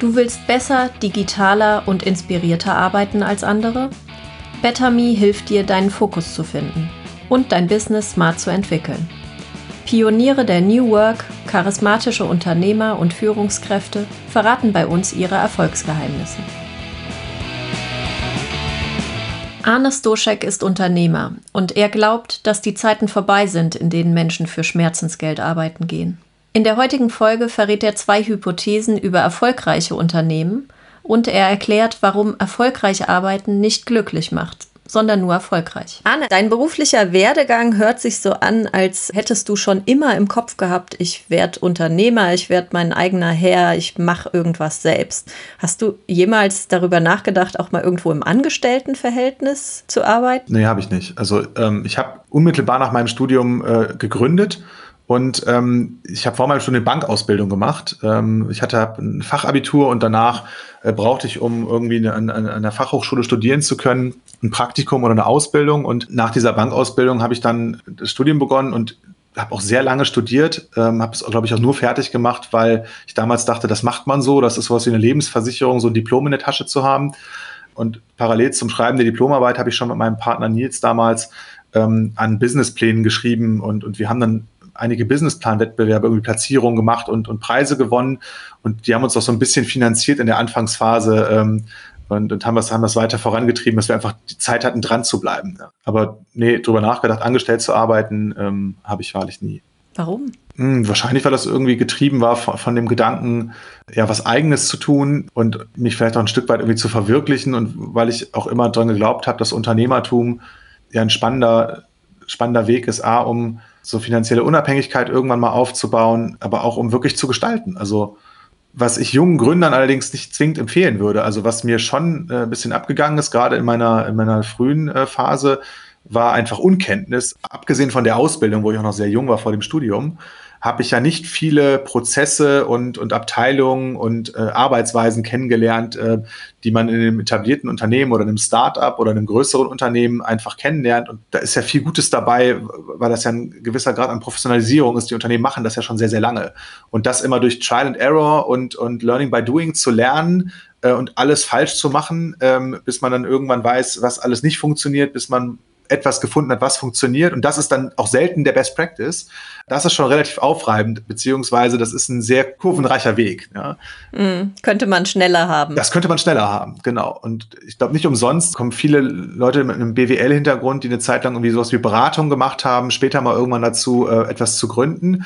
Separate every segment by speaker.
Speaker 1: Du willst besser, digitaler und inspirierter arbeiten als andere? BetterMe hilft dir, deinen Fokus zu finden und dein Business smart zu entwickeln. Pioniere der New Work, charismatische Unternehmer und Führungskräfte verraten bei uns ihre Erfolgsgeheimnisse. Arne Stoschek ist Unternehmer und er glaubt, dass die Zeiten vorbei sind, in denen Menschen für Schmerzensgeld arbeiten gehen. In der heutigen Folge verrät er zwei Hypothesen über erfolgreiche Unternehmen und er erklärt, warum erfolgreich Arbeiten nicht glücklich macht, sondern nur erfolgreich. Anne, dein beruflicher Werdegang hört sich so an, als hättest du schon immer im Kopf gehabt, ich werde Unternehmer, ich werde mein eigener Herr, ich mache irgendwas selbst. Hast du jemals darüber nachgedacht, auch mal irgendwo im Angestelltenverhältnis zu arbeiten?
Speaker 2: Nee, habe ich nicht. Also ähm, ich habe unmittelbar nach meinem Studium äh, gegründet und ähm, ich habe vor meinem Studium eine Bankausbildung gemacht. Ähm, ich hatte ein Fachabitur und danach äh, brauchte ich, um irgendwie an, an einer Fachhochschule studieren zu können, ein Praktikum oder eine Ausbildung. Und nach dieser Bankausbildung habe ich dann das Studium begonnen und habe auch sehr lange studiert, ähm, habe es, glaube ich, auch nur fertig gemacht, weil ich damals dachte, das macht man so, das ist sowas wie eine Lebensversicherung, so ein Diplom in der Tasche zu haben. Und parallel zum Schreiben der Diplomarbeit habe ich schon mit meinem Partner Nils damals ähm, an Businessplänen geschrieben und, und wir haben dann einige Businessplan-Wettbewerbe, irgendwie Platzierungen gemacht und, und Preise gewonnen. Und die haben uns auch so ein bisschen finanziert in der Anfangsphase ähm, und, und haben, das, haben das weiter vorangetrieben, dass wir einfach die Zeit hatten, dran zu bleiben. Ja. Aber nee, drüber nachgedacht, angestellt zu arbeiten, ähm, habe ich wahrlich nie.
Speaker 1: Warum?
Speaker 2: Hm, wahrscheinlich, weil das irgendwie getrieben war von, von, dem Gedanken, ja, was Eigenes zu tun und mich vielleicht auch ein Stück weit irgendwie zu verwirklichen und weil ich auch immer dran geglaubt habe, dass Unternehmertum ja ein spannender, spannender Weg ist, A, um so finanzielle Unabhängigkeit irgendwann mal aufzubauen, aber auch um wirklich zu gestalten. Also was ich jungen Gründern allerdings nicht zwingend empfehlen würde, also was mir schon äh, ein bisschen abgegangen ist, gerade in meiner, in meiner frühen äh, Phase, war einfach Unkenntnis, abgesehen von der Ausbildung, wo ich auch noch sehr jung war vor dem Studium, habe ich ja nicht viele Prozesse und, und Abteilungen und äh, Arbeitsweisen kennengelernt, äh, die man in einem etablierten Unternehmen oder einem Start-up oder einem größeren Unternehmen einfach kennenlernt. Und da ist ja viel Gutes dabei, weil das ja ein gewisser Grad an Professionalisierung ist. Die Unternehmen machen das ja schon sehr, sehr lange. Und das immer durch Trial and Error und, und Learning by Doing zu lernen, äh, und alles falsch zu machen, ähm, bis man dann irgendwann weiß, was alles nicht funktioniert, bis man etwas gefunden hat, was funktioniert. Und das ist dann auch selten der Best Practice. Das ist schon relativ aufreibend, beziehungsweise das ist ein sehr kurvenreicher Weg. Ja.
Speaker 1: Mm, könnte man schneller haben.
Speaker 2: Das könnte man schneller haben, genau. Und ich glaube, nicht umsonst kommen viele Leute mit einem BWL-Hintergrund, die eine Zeit lang irgendwie sowas wie Beratung gemacht haben, später mal irgendwann dazu, äh, etwas zu gründen.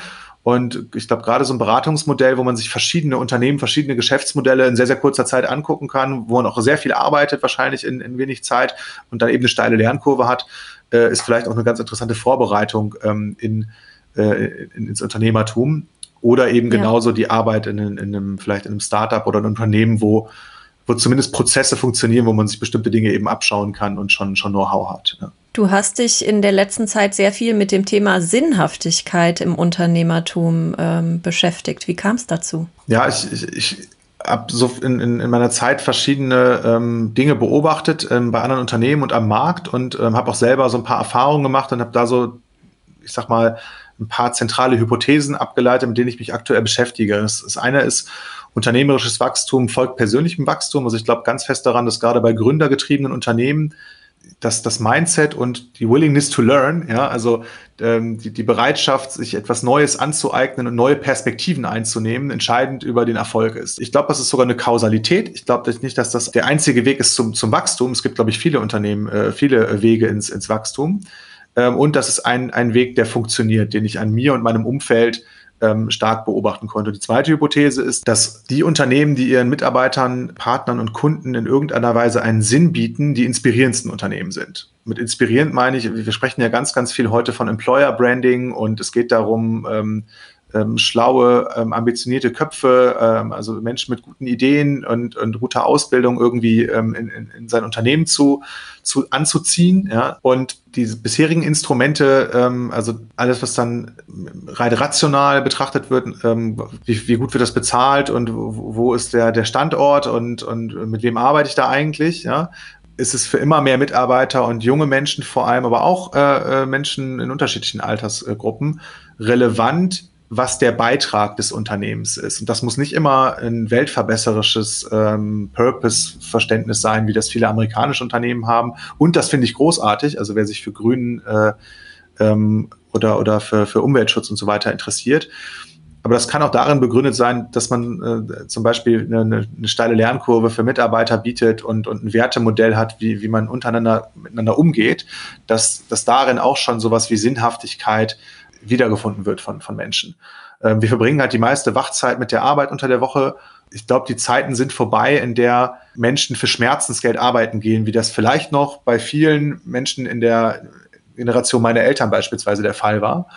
Speaker 2: Und ich glaube, gerade so ein Beratungsmodell, wo man sich verschiedene Unternehmen, verschiedene Geschäftsmodelle in sehr, sehr kurzer Zeit angucken kann, wo man auch sehr viel arbeitet, wahrscheinlich in, in wenig Zeit und dann eben eine steile Lernkurve hat, äh, ist vielleicht auch eine ganz interessante Vorbereitung ähm, in, äh, in, ins Unternehmertum. Oder eben genauso ja. die Arbeit in, in einem, vielleicht in einem Startup oder einem Unternehmen, wo, wo zumindest Prozesse funktionieren, wo man sich bestimmte Dinge eben abschauen kann und schon, schon Know-how hat. Ja.
Speaker 1: Du hast dich in der letzten Zeit sehr viel mit dem Thema Sinnhaftigkeit im Unternehmertum ähm, beschäftigt. Wie kam es dazu?
Speaker 2: Ja, ich, ich, ich habe so in, in, in, meiner Zeit verschiedene ähm, Dinge beobachtet ähm, bei anderen Unternehmen und am Markt und ähm, habe auch selber so ein paar Erfahrungen gemacht und habe da so, ich sag mal, ein paar zentrale Hypothesen abgeleitet, mit denen ich mich aktuell beschäftige. Das, das eine ist, unternehmerisches Wachstum folgt persönlichem Wachstum. Also ich glaube ganz fest daran, dass gerade bei gründergetriebenen Unternehmen das, das Mindset und die Willingness to learn, ja, also ähm, die, die Bereitschaft, sich etwas Neues anzueignen und neue Perspektiven einzunehmen, entscheidend über den Erfolg ist. Ich glaube, das ist sogar eine Kausalität. Ich glaube nicht, dass das der einzige Weg ist zum, zum Wachstum. Es gibt, glaube ich, viele Unternehmen, äh, viele Wege ins, ins Wachstum. Ähm, und das ist ein, ein Weg, der funktioniert, den ich an mir und meinem Umfeld ähm, stark beobachten konnte. Die zweite Hypothese ist, dass die Unternehmen, die ihren Mitarbeitern, Partnern und Kunden in irgendeiner Weise einen Sinn bieten, die inspirierendsten Unternehmen sind. Mit inspirierend meine ich, wir sprechen ja ganz, ganz viel heute von Employer Branding und es geht darum, ähm, ähm, schlaue, ähm, ambitionierte Köpfe, ähm, also Menschen mit guten Ideen und, und guter Ausbildung irgendwie ähm, in, in, in sein Unternehmen zu, zu anzuziehen. Ja? Und die bisherigen Instrumente, ähm, also alles, was dann rein rational betrachtet wird, ähm, wie, wie gut wird das bezahlt und wo, wo ist der, der Standort und, und mit wem arbeite ich da eigentlich, ja, ist es für immer mehr Mitarbeiter und junge Menschen vor allem, aber auch äh, äh Menschen in unterschiedlichen Altersgruppen relevant, was der Beitrag des Unternehmens ist. Und das muss nicht immer ein weltverbesserisches ähm, Purpose-Verständnis sein, wie das viele amerikanische Unternehmen haben. Und das finde ich großartig. Also wer sich für Grünen äh, ähm, oder, oder für, für Umweltschutz und so weiter interessiert. Aber das kann auch darin begründet sein, dass man äh, zum Beispiel eine, eine steile Lernkurve für Mitarbeiter bietet und, und ein Wertemodell hat, wie, wie man untereinander miteinander umgeht, dass, dass darin auch schon sowas wie Sinnhaftigkeit wiedergefunden wird von, von Menschen. Ähm, wir verbringen halt die meiste Wachzeit mit der Arbeit unter der Woche. Ich glaube, die Zeiten sind vorbei, in der Menschen für Schmerzensgeld arbeiten gehen, wie das vielleicht noch bei vielen Menschen in der Generation meiner Eltern beispielsweise der Fall war.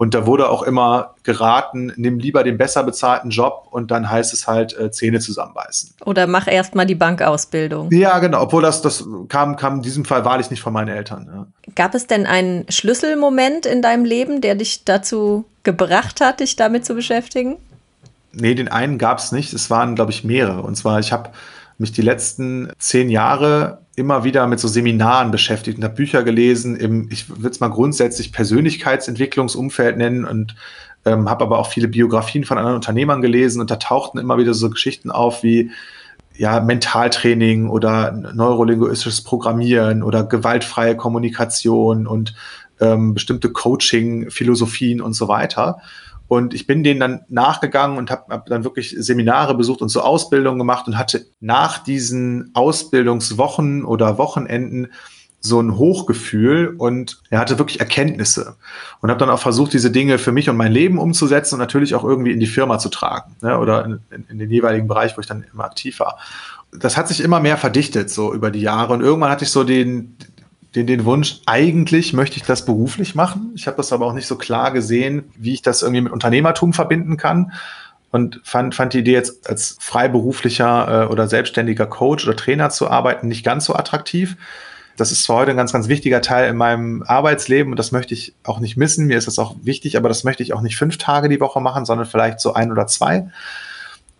Speaker 2: Und da wurde auch immer geraten, nimm lieber den besser bezahlten Job und dann heißt es halt äh, Zähne zusammenbeißen.
Speaker 1: Oder mach erst mal die Bankausbildung.
Speaker 2: Ja, genau. Obwohl das, das kam, kam in diesem Fall wahrlich nicht von meinen Eltern. Ja.
Speaker 1: Gab es denn einen Schlüsselmoment in deinem Leben, der dich dazu gebracht hat, dich damit zu beschäftigen?
Speaker 2: Nee, den einen gab es nicht. Es waren, glaube ich, mehrere. Und zwar, ich habe mich die letzten zehn Jahre immer wieder mit so Seminaren beschäftigt und habe Bücher gelesen im, ich würde es mal grundsätzlich Persönlichkeitsentwicklungsumfeld nennen und ähm, habe aber auch viele Biografien von anderen Unternehmern gelesen und da tauchten immer wieder so Geschichten auf wie ja, Mentaltraining oder neurolinguistisches Programmieren oder gewaltfreie Kommunikation und ähm, bestimmte Coaching-Philosophien und so weiter. Und ich bin denen dann nachgegangen und habe hab dann wirklich Seminare besucht und so Ausbildungen gemacht und hatte nach diesen Ausbildungswochen oder Wochenenden so ein Hochgefühl und er hatte wirklich Erkenntnisse und habe dann auch versucht, diese Dinge für mich und mein Leben umzusetzen und natürlich auch irgendwie in die Firma zu tragen ne, oder in, in, in den jeweiligen Bereich, wo ich dann immer aktiv war. Das hat sich immer mehr verdichtet so über die Jahre und irgendwann hatte ich so den, den, den Wunsch, eigentlich möchte ich das beruflich machen. Ich habe das aber auch nicht so klar gesehen, wie ich das irgendwie mit Unternehmertum verbinden kann. Und fand, fand die Idee jetzt als freiberuflicher äh, oder selbstständiger Coach oder Trainer zu arbeiten nicht ganz so attraktiv. Das ist zwar heute ein ganz, ganz wichtiger Teil in meinem Arbeitsleben und das möchte ich auch nicht missen. Mir ist das auch wichtig, aber das möchte ich auch nicht fünf Tage die Woche machen, sondern vielleicht so ein oder zwei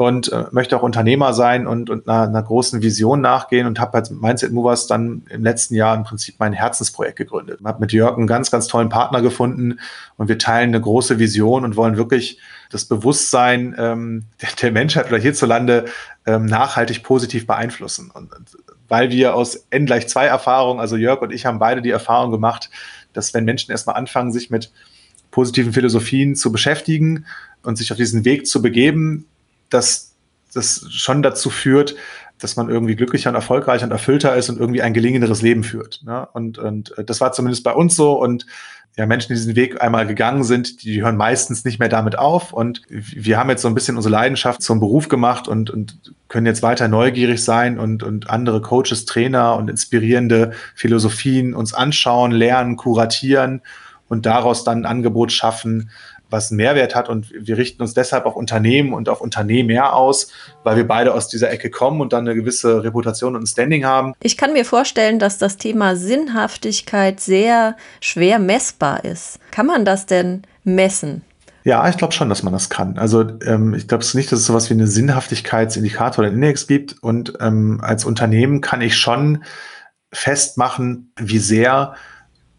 Speaker 2: und äh, möchte auch Unternehmer sein und, und einer, einer großen Vision nachgehen und habe als Mindset Movers dann im letzten Jahr im Prinzip mein Herzensprojekt gegründet. Habe mit Jörg einen ganz, ganz tollen Partner gefunden und wir teilen eine große Vision und wollen wirklich das Bewusstsein ähm, der, der Menschheit oder hierzulande ähm, nachhaltig positiv beeinflussen. Und, und weil wir aus N gleich zwei Erfahrungen, also Jörg und ich haben beide die Erfahrung gemacht, dass wenn Menschen erstmal anfangen, sich mit positiven Philosophien zu beschäftigen und sich auf diesen Weg zu begeben, dass das schon dazu führt, dass man irgendwie glücklicher und erfolgreicher und erfüllter ist und irgendwie ein gelingenderes Leben führt. Ne? Und, und äh, das war zumindest bei uns so. Und ja, Menschen, die diesen Weg einmal gegangen sind, die hören meistens nicht mehr damit auf. Und wir haben jetzt so ein bisschen unsere Leidenschaft zum Beruf gemacht und, und können jetzt weiter neugierig sein und, und andere Coaches, Trainer und inspirierende Philosophien uns anschauen, lernen, kuratieren und daraus dann ein Angebot schaffen, was einen Mehrwert hat. Und wir richten uns deshalb auf Unternehmen und auf Unternehmer aus, weil wir beide aus dieser Ecke kommen und dann eine gewisse Reputation und ein Standing haben.
Speaker 1: Ich kann mir vorstellen, dass das Thema Sinnhaftigkeit sehr schwer messbar ist. Kann man das denn messen?
Speaker 2: Ja, ich glaube schon, dass man das kann. Also ähm, ich glaube es nicht, dass es sowas wie eine Sinnhaftigkeitsindikator oder Index gibt. Und ähm, als Unternehmen kann ich schon festmachen, wie sehr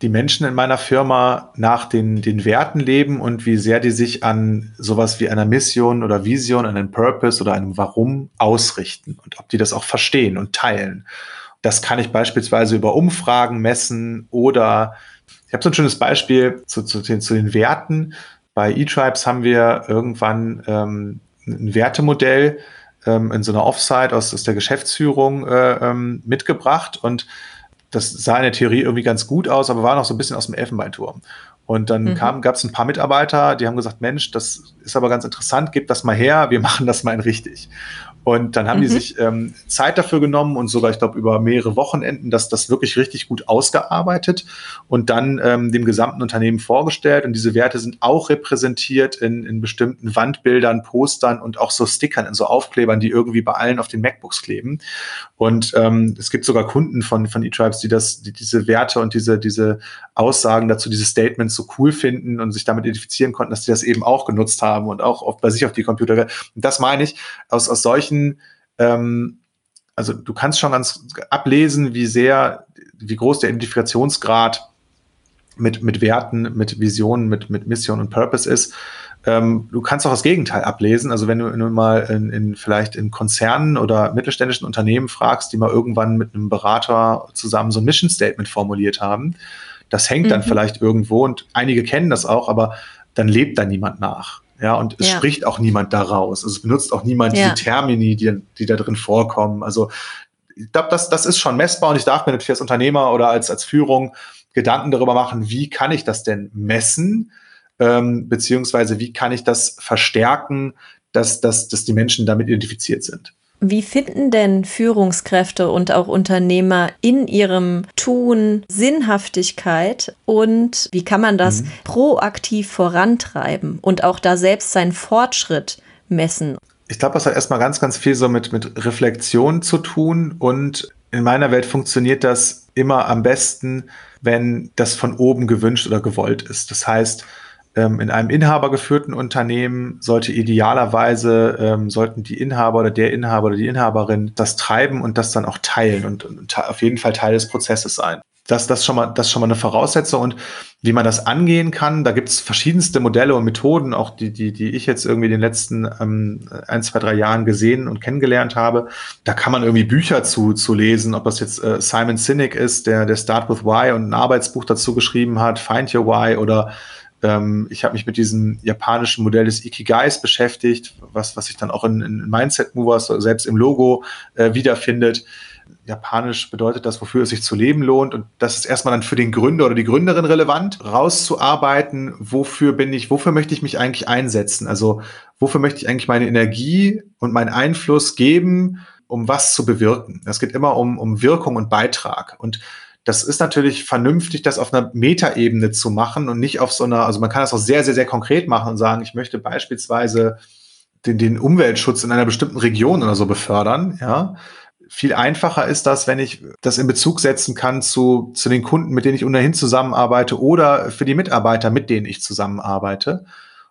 Speaker 2: die Menschen in meiner Firma nach den, den Werten leben und wie sehr die sich an sowas wie einer Mission oder Vision, einem Purpose oder einem Warum ausrichten und ob die das auch verstehen und teilen. Das kann ich beispielsweise über Umfragen messen oder ich habe so ein schönes Beispiel zu, zu, den, zu den Werten. Bei eTribes haben wir irgendwann ähm, ein Wertemodell ähm, in so einer Offsite aus, aus der Geschäftsführung äh, ähm, mitgebracht und das sah in der Theorie irgendwie ganz gut aus, aber war noch so ein bisschen aus dem Elfenbeinturm. Und dann mhm. gab es ein paar Mitarbeiter, die haben gesagt, Mensch, das ist aber ganz interessant, gib das mal her, wir machen das mal in richtig. Und dann haben mhm. die sich ähm, Zeit dafür genommen und sogar, ich glaube, über mehrere Wochenenden das, das wirklich richtig gut ausgearbeitet und dann ähm, dem gesamten Unternehmen vorgestellt. Und diese Werte sind auch repräsentiert in, in bestimmten Wandbildern, Postern und auch so Stickern, in so Aufklebern, die irgendwie bei allen auf den MacBooks kleben. Und ähm, es gibt sogar Kunden von, von eTribes, die das, die diese Werte und diese, diese Aussagen dazu, diese Statements so cool finden und sich damit identifizieren konnten, dass die das eben auch genutzt haben und auch auf, bei sich auf die Computer. Und das meine ich, aus, aus solchen, ähm, also du kannst schon ganz ablesen, wie sehr, wie groß der Identifikationsgrad mit, mit Werten, mit Visionen, mit, mit Mission und Purpose ist. ähm, du kannst auch das Gegenteil ablesen. Also wenn du, wenn du mal in, in, vielleicht in Konzernen oder mittelständischen Unternehmen fragst, die mal irgendwann mit einem Berater zusammen so ein Mission Statement formuliert haben, das hängt mhm. dann vielleicht irgendwo und einige kennen das auch, aber dann lebt da niemand nach. Ja, und es ja. spricht auch niemand daraus. Also es benutzt auch niemand ja. diese Termini, die, die da drin vorkommen. Also ich glaube, das, das ist schon messbar und ich darf mir natürlich als Unternehmer oder als, als Führung Gedanken darüber machen, wie kann ich das denn messen, ähm, beziehungsweise wie kann ich das verstärken, dass, dass, dass die Menschen damit identifiziert sind.
Speaker 1: Wie finden denn Führungskräfte und auch Unternehmer in ihrem Tun Sinnhaftigkeit und wie kann man das mhm. proaktiv vorantreiben und auch da selbst seinen Fortschritt messen?
Speaker 2: Ich glaube, das hat erstmal ganz, ganz viel so mit, mit Reflexion zu tun und in meiner Welt funktioniert das immer am besten, wenn das von oben gewünscht oder gewollt ist. Das heißt, in einem inhabergeführten Unternehmen sollte idealerweise, ähm, sollten die Inhaber oder der Inhaber oder die Inhaberin das treiben und das dann auch teilen und, und auf jeden Fall Teil des Prozesses sein. Das, das, schon mal, das ist schon mal eine Voraussetzung. Und wie man das angehen kann, da gibt es verschiedenste Modelle und Methoden, auch die, die, die ich jetzt irgendwie in den letzten ähm, ein, zwei, drei Jahren gesehen und kennengelernt habe. Da kann man irgendwie Bücher zu, zu lesen, ob das jetzt äh, Simon Sinek ist, der, der Start with Why und ein Arbeitsbuch dazu geschrieben hat, Find Your Why oder ähm, ich habe mich mit diesem japanischen Modell des Ikigais beschäftigt, was, was sich dann auch in, in Mindset Movers selbst im Logo äh, wiederfindet. Japanisch bedeutet das, wofür es sich zu leben lohnt. Und das ist erstmal dann für den Gründer oder die Gründerin relevant, rauszuarbeiten, wofür bin ich, wofür möchte ich mich eigentlich einsetzen? Also wofür möchte ich eigentlich meine Energie und meinen Einfluss geben, um was zu bewirken? Es geht immer um, um Wirkung und Beitrag. Und das ist natürlich vernünftig, das auf einer Metaebene zu machen und nicht auf so einer, also man kann das auch sehr, sehr, sehr konkret machen und sagen, ich möchte beispielsweise den, den Umweltschutz in einer bestimmten Region oder so befördern, ja. Viel einfacher ist das, wenn ich das in Bezug setzen kann zu, zu den Kunden, mit denen ich ohnehin zusammenarbeite oder für die Mitarbeiter, mit denen ich zusammenarbeite.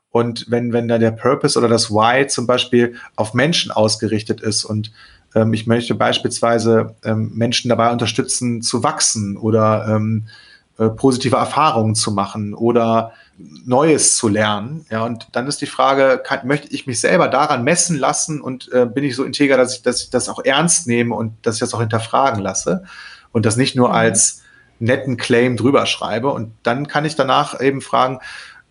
Speaker 2: Und wenn, wenn da der Purpose oder das Why zum Beispiel auf Menschen ausgerichtet ist und ähm, ich möchte beispielsweise ähm, Menschen dabei unterstützen, zu wachsen oder ähm, äh, positive Erfahrungen zu machen oder Neues zu lernen. Ja, und dann ist die Frage, kann, möchte ich mich selber daran messen lassen und äh, bin ich so integer, dass ich, dass ich das auch ernst nehme und dass ich das auch hinterfragen lasse und das nicht nur mhm. als netten Claim drüber schreibe. Und dann kann ich danach eben fragen,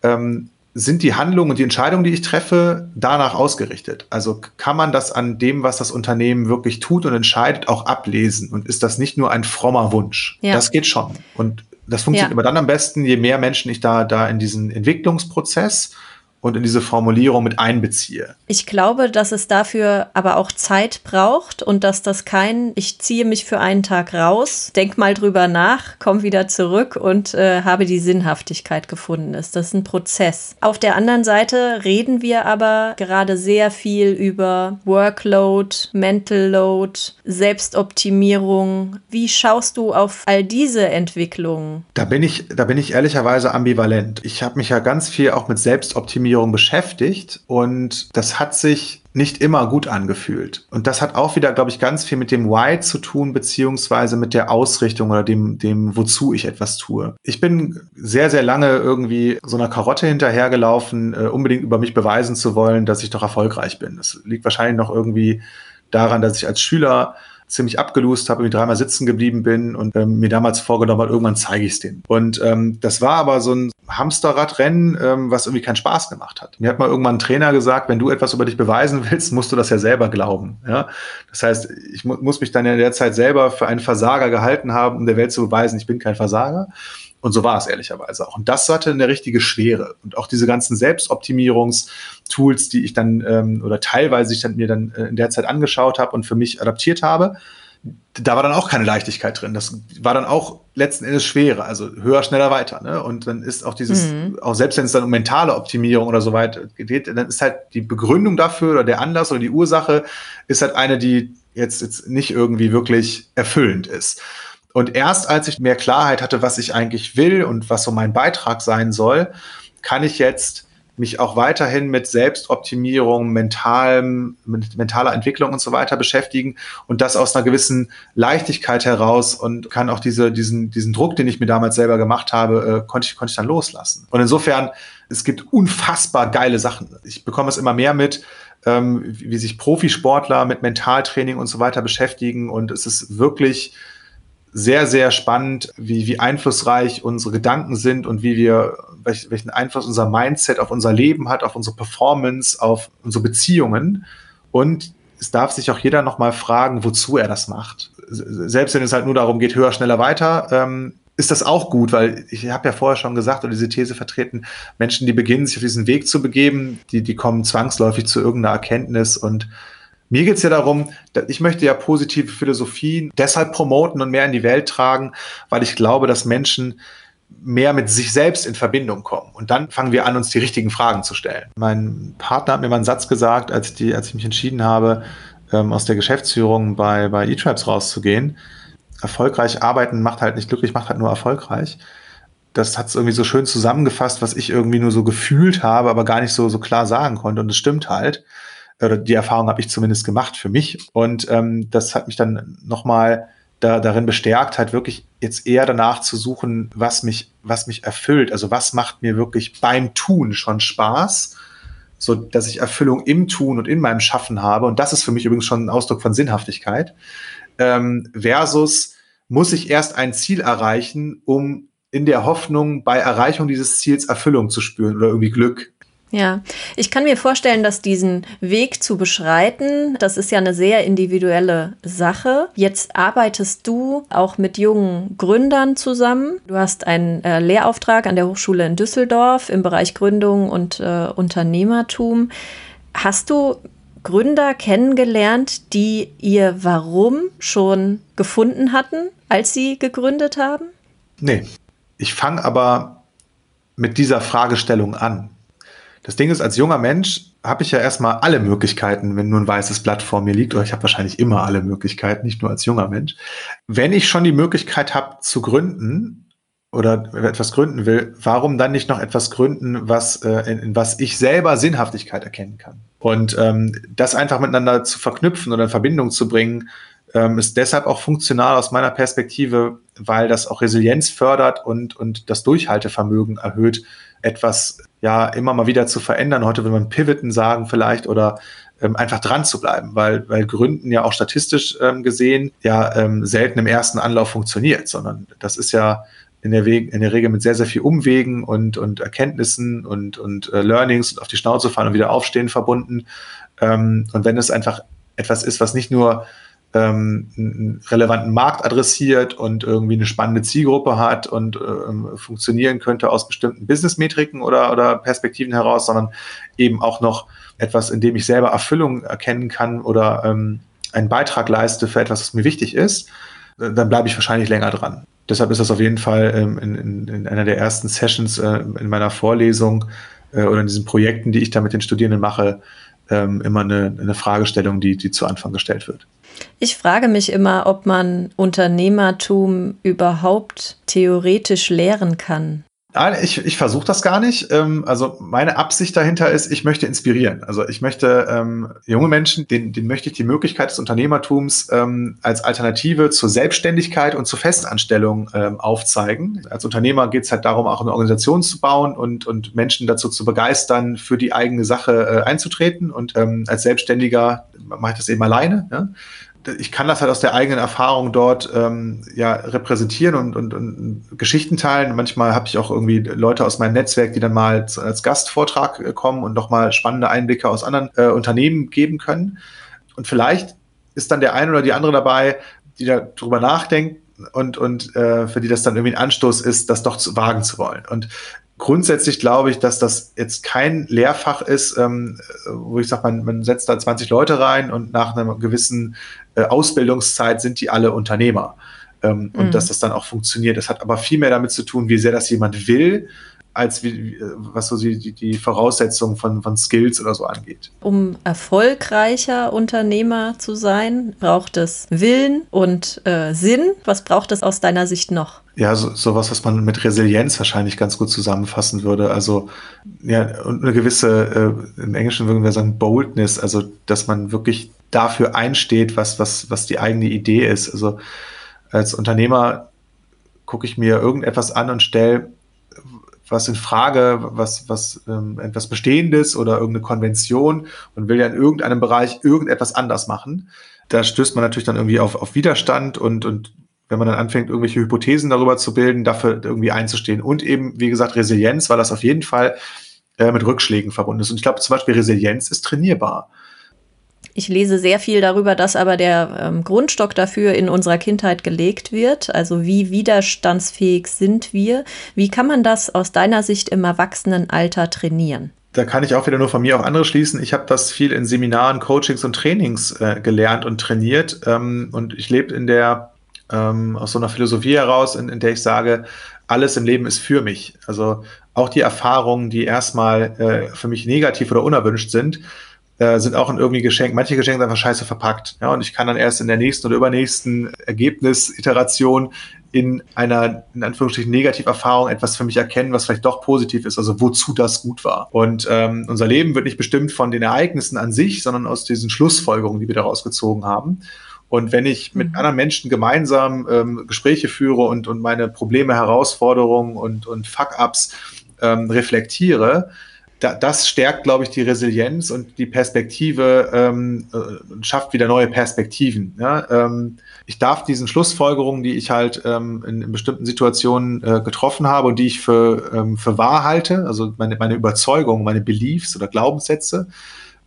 Speaker 2: ähm, sind die Handlungen und die Entscheidungen, die ich treffe, danach ausgerichtet? Also kann man das an dem, was das Unternehmen wirklich tut und entscheidet, auch ablesen? Und ist das nicht nur ein frommer Wunsch? Ja. Das geht schon. Und das funktioniert ja. immer dann am besten, je mehr Menschen ich da, da in diesen Entwicklungsprozess und in diese Formulierung mit einbeziehe.
Speaker 1: Ich glaube, dass es dafür aber auch Zeit braucht und dass das kein, ich ziehe mich für einen Tag raus, denk mal drüber nach, komm wieder zurück und äh, habe die Sinnhaftigkeit gefunden ist. Das ist ein Prozess. Auf der anderen Seite reden wir aber gerade sehr viel über Workload, Mental Load, Selbstoptimierung. Wie schaust du auf all diese Entwicklungen?
Speaker 2: Da bin ich, da bin ich ehrlicherweise ambivalent. Ich habe mich ja ganz viel auch mit Selbstoptimierung Optimierung beschäftigt und das hat sich nicht immer gut angefühlt. Und das hat auch wieder, glaube ich, ganz viel mit dem Why zu tun, beziehungsweise mit der Ausrichtung oder dem, dem, wozu ich etwas tue. Ich bin sehr, sehr lange irgendwie so einer Karotte hinterhergelaufen, äh, unbedingt über mich beweisen zu wollen, dass ich doch erfolgreich bin. Das liegt wahrscheinlich noch irgendwie daran, dass ich als Schüler ziemlich abgelust habe, irgendwie dreimal sitzen geblieben bin und ähm, mir damals vorgenommen habe, irgendwann zeige ich es denen. Und ähm, das war aber so ein Hamsterradrennen, ähm, was irgendwie keinen Spaß gemacht hat. Mir hat mal irgendwann ein Trainer gesagt, wenn du etwas über dich beweisen willst, musst du das ja selber glauben. Ja? Das heißt, ich mu muss mich dann in der Zeit selber für einen Versager gehalten haben, um der Welt zu beweisen, ich bin kein Versager. Und so war es ehrlicherweise auch. Und das hatte eine richtige Schwere. Und auch diese ganzen Selbstoptimierungstools, die ich dann ähm, oder teilweise ich dann mir dann äh, in der Zeit angeschaut habe und für mich adaptiert habe, da war dann auch keine Leichtigkeit drin. Das war dann auch letzten Endes schwerer, also höher, schneller, weiter. Ne? Und dann ist auch dieses, mhm. auch selbst wenn es dann um mentale Optimierung oder so weiter geht, dann ist halt die Begründung dafür oder der Anlass oder die Ursache ist halt eine, die jetzt, jetzt nicht irgendwie wirklich erfüllend ist. Und erst als ich mehr Klarheit hatte, was ich eigentlich will und was so mein Beitrag sein soll, kann ich jetzt mich auch weiterhin mit Selbstoptimierung, mentalem, mit mentaler Entwicklung und so weiter beschäftigen und das aus einer gewissen Leichtigkeit heraus und kann auch diese, diesen, diesen Druck, den ich mir damals selber gemacht habe, äh, konnte ich, konnte ich dann loslassen. Und insofern, es gibt unfassbar geile Sachen. Ich bekomme es immer mehr mit, ähm, wie, wie sich Profisportler mit Mentaltraining und so weiter beschäftigen und es ist wirklich, sehr, sehr spannend, wie, wie einflussreich unsere Gedanken sind und wie wir, welch, welchen Einfluss unser Mindset auf unser Leben hat, auf unsere Performance, auf unsere Beziehungen. Und es darf sich auch jeder nochmal fragen, wozu er das macht. Selbst wenn es halt nur darum geht, höher, schneller, weiter, ähm, ist das auch gut, weil ich habe ja vorher schon gesagt und diese These vertreten, Menschen, die beginnen, sich auf diesen Weg zu begeben, die, die kommen zwangsläufig zu irgendeiner Erkenntnis und mir geht es ja darum, ich möchte ja positive Philosophien deshalb promoten und mehr in die Welt tragen, weil ich glaube, dass Menschen mehr mit sich selbst in Verbindung kommen. Und dann fangen wir an, uns die richtigen Fragen zu stellen. Mein Partner hat mir mal einen Satz gesagt, als, die, als ich mich entschieden habe, ähm, aus der Geschäftsführung bei, bei E-Tribes rauszugehen. Erfolgreich arbeiten macht halt nicht glücklich, macht halt nur erfolgreich. Das hat es irgendwie so schön zusammengefasst, was ich irgendwie nur so gefühlt habe, aber gar nicht so, so klar sagen konnte. Und es stimmt halt oder die Erfahrung habe ich zumindest gemacht für mich. Und ähm, das hat mich dann nochmal da, darin bestärkt, halt wirklich jetzt eher danach zu suchen, was mich, was mich erfüllt. Also was macht mir wirklich beim Tun schon Spaß, so dass ich Erfüllung im Tun und in meinem Schaffen habe. Und das ist für mich übrigens schon ein Ausdruck von Sinnhaftigkeit. Ähm, versus muss ich erst ein Ziel erreichen, um in der Hoffnung, bei Erreichung dieses Ziels Erfüllung zu spüren oder irgendwie Glück.
Speaker 1: Ja, ich kann mir vorstellen, dass diesen Weg zu beschreiten, das ist ja eine sehr individuelle Sache. Jetzt arbeitest du auch mit jungen Gründern zusammen. Du hast einen äh, Lehrauftrag an der Hochschule in Düsseldorf im Bereich Gründung und äh, Unternehmertum. Hast du Gründer kennengelernt, die ihr Warum schon gefunden hatten, als sie gegründet haben?
Speaker 2: Nee, ich fange aber mit dieser Fragestellung an. Das Ding ist, als junger Mensch habe ich ja erstmal alle Möglichkeiten, wenn nur ein weißes Blatt vor mir liegt, oder ich habe wahrscheinlich immer alle Möglichkeiten, nicht nur als junger Mensch. Wenn ich schon die Möglichkeit habe zu gründen oder etwas gründen will, warum dann nicht noch etwas gründen, was äh, in, in was ich selber Sinnhaftigkeit erkennen kann? Und ähm, das einfach miteinander zu verknüpfen oder in Verbindung zu bringen, ähm, ist deshalb auch funktional aus meiner Perspektive, weil das auch Resilienz fördert und, und das Durchhaltevermögen erhöht, etwas ja immer mal wieder zu verändern. Heute will man pivoten sagen vielleicht oder ähm, einfach dran zu bleiben, weil, weil Gründen ja auch statistisch ähm, gesehen ja ähm, selten im ersten Anlauf funktioniert, sondern das ist ja in der, Weg, in der Regel mit sehr, sehr viel Umwegen und, und Erkenntnissen und, und äh, Learnings und auf die Schnauze fallen und wieder aufstehen verbunden. Ähm, und wenn es einfach etwas ist, was nicht nur ähm, einen relevanten Markt adressiert und irgendwie eine spannende Zielgruppe hat und ähm, funktionieren könnte aus bestimmten Business-Metriken oder, oder Perspektiven heraus, sondern eben auch noch etwas, in dem ich selber Erfüllung erkennen kann oder ähm, einen Beitrag leiste für etwas, was mir wichtig ist, äh, dann bleibe ich wahrscheinlich länger dran. Deshalb ist das auf jeden Fall ähm, in, in, in einer der ersten Sessions äh, in meiner Vorlesung äh, oder in diesen Projekten, die ich da mit den Studierenden mache, ähm, immer eine, eine Fragestellung, die, die zu Anfang gestellt wird.
Speaker 1: Ich frage mich immer, ob man Unternehmertum überhaupt theoretisch lehren kann.
Speaker 2: Nein, ich, ich versuche das gar nicht. Ähm, also meine Absicht dahinter ist, ich möchte inspirieren. Also ich möchte ähm, junge Menschen, denen, denen möchte ich die Möglichkeit des Unternehmertums ähm, als Alternative zur Selbstständigkeit und zur Festanstellung ähm, aufzeigen. Als Unternehmer geht es halt darum, auch eine Organisation zu bauen und, und Menschen dazu zu begeistern, für die eigene Sache äh, einzutreten. Und ähm, als Selbstständiger mache ich das eben alleine. Ja? Ich kann das halt aus der eigenen Erfahrung dort ähm, ja repräsentieren und, und, und Geschichten teilen. Manchmal habe ich auch irgendwie Leute aus meinem Netzwerk, die dann mal als Gastvortrag äh, kommen und nochmal spannende Einblicke aus anderen äh, Unternehmen geben können. Und vielleicht ist dann der eine oder die andere dabei, die darüber nachdenkt und, und äh, für die das dann irgendwie ein Anstoß ist, das doch zu wagen zu wollen. Und grundsätzlich glaube ich, dass das jetzt kein Lehrfach ist, ähm, wo ich sage, man, man setzt da 20 Leute rein und nach einer gewissen äh, Ausbildungszeit sind die alle Unternehmer. Ähm, mhm. Und dass das dann auch funktioniert. Das hat aber viel mehr damit zu tun, wie sehr das jemand will als wie, was so die, die Voraussetzungen von, von Skills oder so angeht.
Speaker 1: Um erfolgreicher Unternehmer zu sein, braucht es Willen und äh, Sinn. Was braucht es aus deiner Sicht noch?
Speaker 2: Ja, so, sowas, was man mit Resilienz wahrscheinlich ganz gut zusammenfassen würde. Also ja, und eine gewisse, äh, im Englischen würden wir sagen, Boldness, also dass man wirklich dafür einsteht, was, was, was die eigene Idee ist. Also als Unternehmer gucke ich mir irgendetwas an und stelle was in Frage, was, was ähm, etwas Bestehendes oder irgendeine Konvention und will ja in irgendeinem Bereich irgendetwas anders machen. Da stößt man natürlich dann irgendwie auf, auf Widerstand und, und wenn man dann anfängt, irgendwelche Hypothesen darüber zu bilden, dafür irgendwie einzustehen. Und eben, wie gesagt, Resilienz, weil das auf jeden Fall äh, mit Rückschlägen verbunden ist. Und ich glaube zum Beispiel, Resilienz ist trainierbar.
Speaker 1: Ich lese sehr viel darüber, dass aber der ähm, Grundstock dafür in unserer Kindheit gelegt wird. Also wie widerstandsfähig sind wir? Wie kann man das aus deiner Sicht im Erwachsenenalter trainieren?
Speaker 2: Da kann ich auch wieder nur von mir auf andere schließen. Ich habe das viel in Seminaren, Coachings und Trainings äh, gelernt und trainiert. Ähm, und ich lebe in der ähm, aus so einer Philosophie heraus, in, in der ich sage, alles im Leben ist für mich. Also auch die Erfahrungen, die erstmal äh, für mich negativ oder unerwünscht sind, äh, sind auch in irgendwie Geschenk. Manche Geschenke sind einfach scheiße verpackt. Ja, und ich kann dann erst in der nächsten oder übernächsten Ergebnisiteration in einer, in Anführungsstrichen, Negativerfahrung etwas für mich erkennen, was vielleicht doch positiv ist, also wozu das gut war. Und ähm, unser Leben wird nicht bestimmt von den Ereignissen an sich, sondern aus diesen Schlussfolgerungen, die wir daraus gezogen haben. Und wenn ich mit mhm. anderen Menschen gemeinsam ähm, Gespräche führe und, und meine Probleme, Herausforderungen und, und Fuck-ups ähm, reflektiere, da, das stärkt, glaube ich, die Resilienz und die Perspektive ähm, äh, schafft wieder neue Perspektiven. Ja? Ähm, ich darf diesen Schlussfolgerungen, die ich halt ähm, in, in, bestimmten Situationen äh, getroffen habe und die ich für, ähm, für wahr halte, also meine, meine Überzeugungen, meine Beliefs oder Glaubenssätze,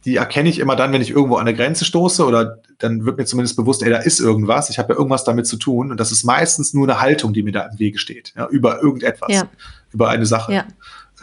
Speaker 2: die erkenne ich immer dann, wenn ich irgendwo an eine Grenze stoße oder dann wird mir zumindest bewusst, ey, da ist irgendwas, ich habe ja irgendwas damit zu tun und das ist meistens nur eine Haltung, die mir da im Wege steht, ja, über irgendetwas, ja. über eine Sache. Ja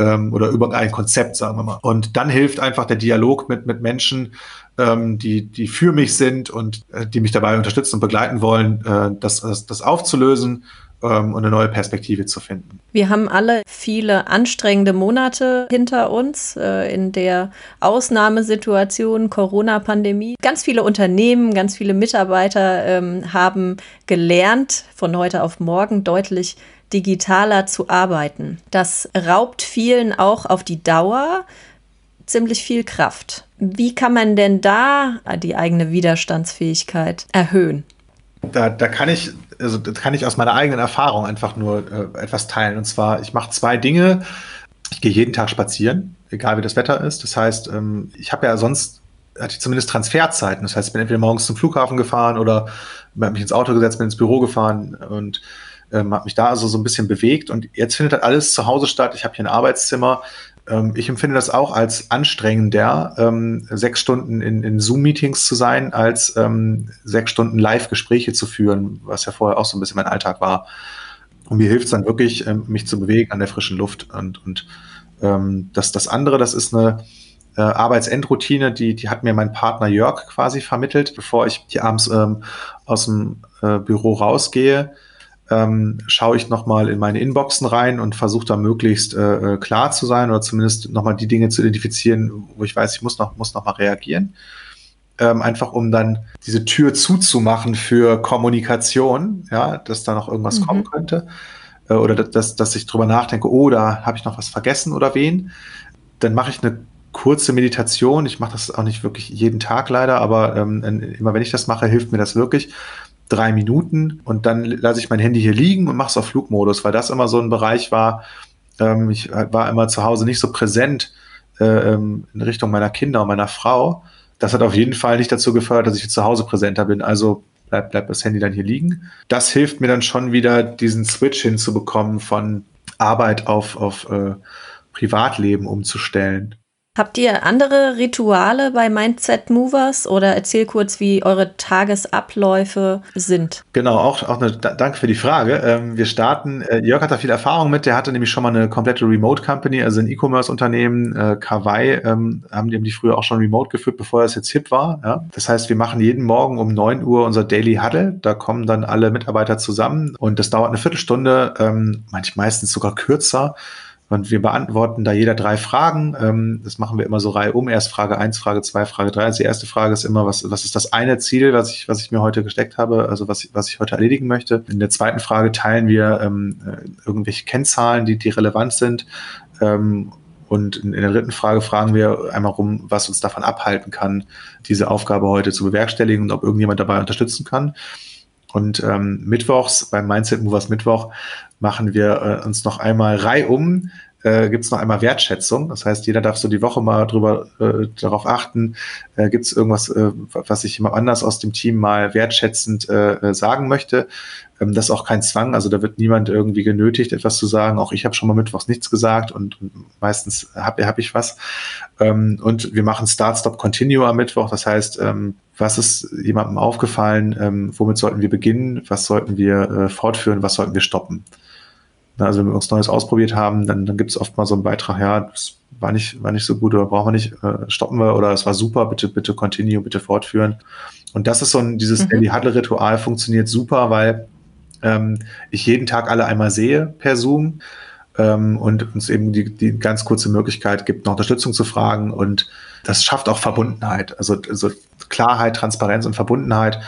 Speaker 2: ähm, oder über ein Konzept, sagen wir mal. Und dann hilft einfach der Dialog mit, mit Menschen, ähm, die, die für mich sind und äh, die mich dabei unterstützen und begleiten wollen, äh, das, das, das aufzulösen ähm, und eine neue Perspektive zu finden.
Speaker 1: Wir haben alle viele anstrengende Monate hinter uns äh, in der Ausnahmesituation Corona-Pandemie. Ganz viele Unternehmen, ganz viele Mitarbeiter ähm, haben gelernt, von heute auf morgen deutlich digitaler zu arbeiten. Das raubt vielen auch auf die Dauer ziemlich viel Kraft. Wie kann man denn da die eigene Widerstandsfähigkeit erhöhen?
Speaker 2: Da, da kann ich, also kann ich aus meiner eigenen Erfahrung einfach nur äh, etwas teilen. Und zwar, ich mache zwei Dinge. Ich gehe jeden Tag spazieren, egal wie das Wetter ist. Das heißt, ähm, ich habe ja sonst hatte ich zumindest Transferzeiten. Das heißt, ich bin entweder morgens zum Flughafen gefahren oder habe mich ins Auto gesetzt, bin ins Büro gefahren und ähm, habe mich da also so ein bisschen bewegt und jetzt findet halt alles zu Hause statt. Ich habe hier ein Arbeitszimmer. Ähm, ich empfinde das auch als anstrengender, ähm, sechs Stunden in, in Zoom-Meetings zu sein, als ähm, sechs Stunden Live-Gespräche zu führen, was ja vorher auch so ein bisschen mein Alltag war. Und mir hilft es dann wirklich, ähm, mich zu bewegen an der frischen Luft. Und, und ähm, das, das andere, das ist eine äh, Arbeitsendroutine, die, die hat mir mein Partner Jörg quasi vermittelt, bevor ich hier abends ähm, aus dem äh, Büro rausgehe ähm, schaue ich nochmal in meine Inboxen rein und versuche da möglichst äh, äh, klar zu sein oder zumindest nochmal die Dinge zu identifizieren, wo ich weiß, ich muss noch, muss noch mal reagieren. Ähm, einfach um dann diese Tür zuzumachen für Kommunikation, ja, dass da noch irgendwas mhm. kommen könnte. Äh, oder dass, dass ich drüber nachdenke, oh, da habe ich noch was vergessen oder wen. Dann mache ich eine kurze Meditation. Ich mache das auch nicht wirklich jeden Tag leider, aber ähm, immer wenn ich das mache, hilft mir das wirklich drei Minuten und dann lasse ich mein Handy hier liegen und mache es auf Flugmodus, weil das immer so ein Bereich war. Ähm, ich war immer zu Hause nicht so präsent äh, ähm, in Richtung meiner Kinder und meiner Frau. Das hat auf jeden Fall nicht dazu gefördert, dass ich zu Hause präsenter bin. Also bleibt bleib das Handy dann hier liegen. Das hilft mir dann schon wieder, diesen Switch hinzubekommen von Arbeit auf, auf äh, Privatleben umzustellen.
Speaker 1: Habt ihr andere Rituale bei Mindset Movers oder erzähl kurz, wie eure Tagesabläufe sind?
Speaker 2: Genau, auch, auch eine, danke für die Frage. Ähm, wir starten, äh, Jörg hat da viel Erfahrung mit, der hatte nämlich schon mal eine komplette Remote Company, also ein E-Commerce-Unternehmen, äh, Kawaii, ähm, haben die, früher auch schon remote geführt, bevor das jetzt hip war. Das heißt, wir machen jeden Morgen um 9 Uhr unser Daily Huddle, da kommen dann alle Mitarbeiter zusammen und das dauert eine Viertelstunde, ähm, manchmal meistens sogar kürzer Und wir beantworten da jeder drei Fragen. Ähm, das machen wir immer so Reihe um. Erst Frage eins, Frage zwei, Frage drei. Also die erste Frage ist immer, was, was ist das eine Ziel, was ich, was ich mir heute gesteckt habe, also was, was ich heute erledigen möchte. In der zweiten Frage teilen wir ähm, äh, irgendwelche Kennzahlen, die, die relevant sind. Ähm, und in, in der dritten Frage fragen wir einmal rum, was uns davon abhalten kann, diese Aufgabe heute zu bewerkstelligen und ob irgendjemand dabei unterstützen kann. Und ähm, mittwochs beim Mindset Movers Mittwoch machen wir äh, uns noch einmal reihum äh, gibt es noch einmal Wertschätzung. Das heißt, jeder darf so die Woche mal drüber äh, darauf achten, äh, gibt es irgendwas, äh, was ich jemand anders aus dem Team mal wertschätzend äh, äh, sagen möchte. Ähm, das ist auch kein Zwang, also da wird niemand irgendwie genötigt, etwas zu sagen. Auch ich habe schon mal mittwochs nichts gesagt und, und meistens habe hab ich was. Ähm, und wir machen Start, Stop, Continue am Mittwoch. Das heißt, ähm, was ist jemandem aufgefallen? Ähm, womit sollten wir beginnen? Was sollten wir äh, fortführen? Was sollten wir stoppen? Also wenn wir was Neues ausprobiert haben, dann, dann gibt es oft mal so einen Beitrag, ja, das war nicht, war nicht so gut oder brauchen wir nicht, äh, stoppen wir oder es war super, bitte, bitte continue, bitte fortführen. Und das ist so ein, dieses mhm. Daily Huddle Ritual funktioniert super, weil ähm, ich jeden Tag alle einmal sehe per Zoom ähm, und uns eben die, die ganz kurze Möglichkeit gibt, noch Unterstützung zu fragen und das schafft auch Verbundenheit, also, also Klarheit, Transparenz und Verbundenheit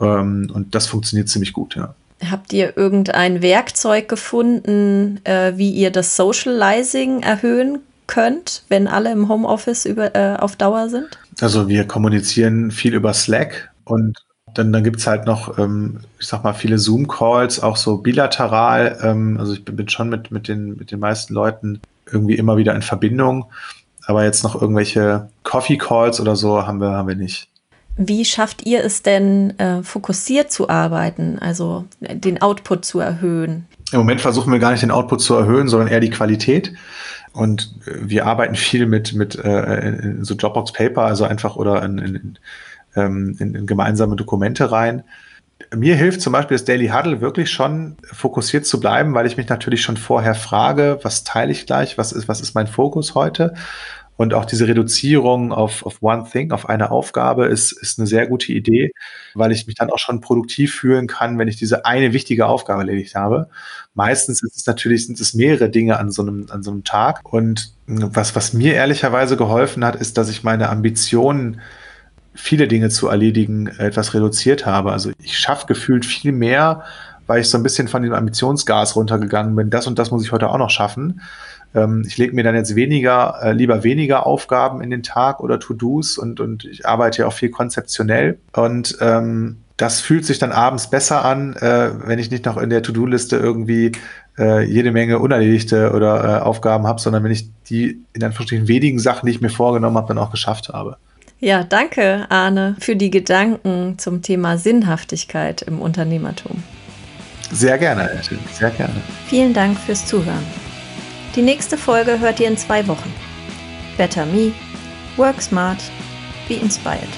Speaker 2: ähm, und das funktioniert ziemlich gut, ja.
Speaker 1: Habt ihr irgendein Werkzeug gefunden, äh, wie ihr das Socializing erhöhen könnt, wenn alle im Homeoffice über, äh, auf Dauer sind?
Speaker 2: Also wir kommunizieren viel über Slack und dann, dann gibt es halt noch, ähm, ich sag mal, viele Zoom-Calls, auch so bilateral. Ähm, also ich bin, schon mit, mit, den, mit den meisten Leuten irgendwie immer wieder in Verbindung. Aber jetzt noch irgendwelche Coffee-Calls oder so haben wir, haben wir nicht.
Speaker 1: Wie schafft ihr es denn, äh, fokussiert zu arbeiten, also den Output zu erhöhen?
Speaker 2: Im Moment versuchen wir gar nicht den Output zu erhöhen, sondern eher die Qualität. Und äh, wir arbeiten viel mit, mit äh, so Dropbox Paper, also einfach oder in, in, ähm, in, in gemeinsame Dokumente rein. Mir hilft zum Beispiel das Daily Huddle wirklich schon fokussiert zu bleiben, weil ich mich natürlich schon vorher frage, was teile ich gleich, was ist, was ist mein Fokus heute? Und auch diese Reduzierung auf, auf One Thing, auf eine Aufgabe, ist, ist eine sehr gute Idee, weil ich mich dann auch schon produktiv fühlen kann, wenn ich diese eine wichtige Aufgabe erledigt habe. Meistens ist es natürlich, sind es mehrere Dinge an so einem, an so einem Tag. Und was, was mir ehrlicherweise geholfen hat, ist, dass ich meine Ambitionen viele Dinge zu erledigen, etwas reduziert habe. Also ich schaffe gefühlt viel mehr, weil ich so ein bisschen von dem Ambitionsgas runtergegangen bin. Das und das muss ich heute auch noch schaffen. Ähm, ich lege mir dann jetzt weniger, äh, lieber weniger Aufgaben in den Tag oder To-Dos und, und ich arbeite ja auch viel konzeptionell. Und ähm, das fühlt sich dann abends besser an, äh, wenn ich nicht noch in der To-Do-Liste irgendwie äh, jede Menge unerledigte oder äh, Aufgaben habe, sondern wenn ich die in Anführungsstrichen wenigen Sachen, die ich mir vorgenommen habe, dann auch geschafft habe.
Speaker 1: Ja, danke, Arne, für die Gedanken zum Thema Sinnhaftigkeit im Unternehmertum.
Speaker 2: Sehr gerne, sehr gerne.
Speaker 1: Vielen Dank fürs Zuhören. Die nächste Folge hört ihr in zwei Wochen. Better Me, Work Smart, Be Inspired.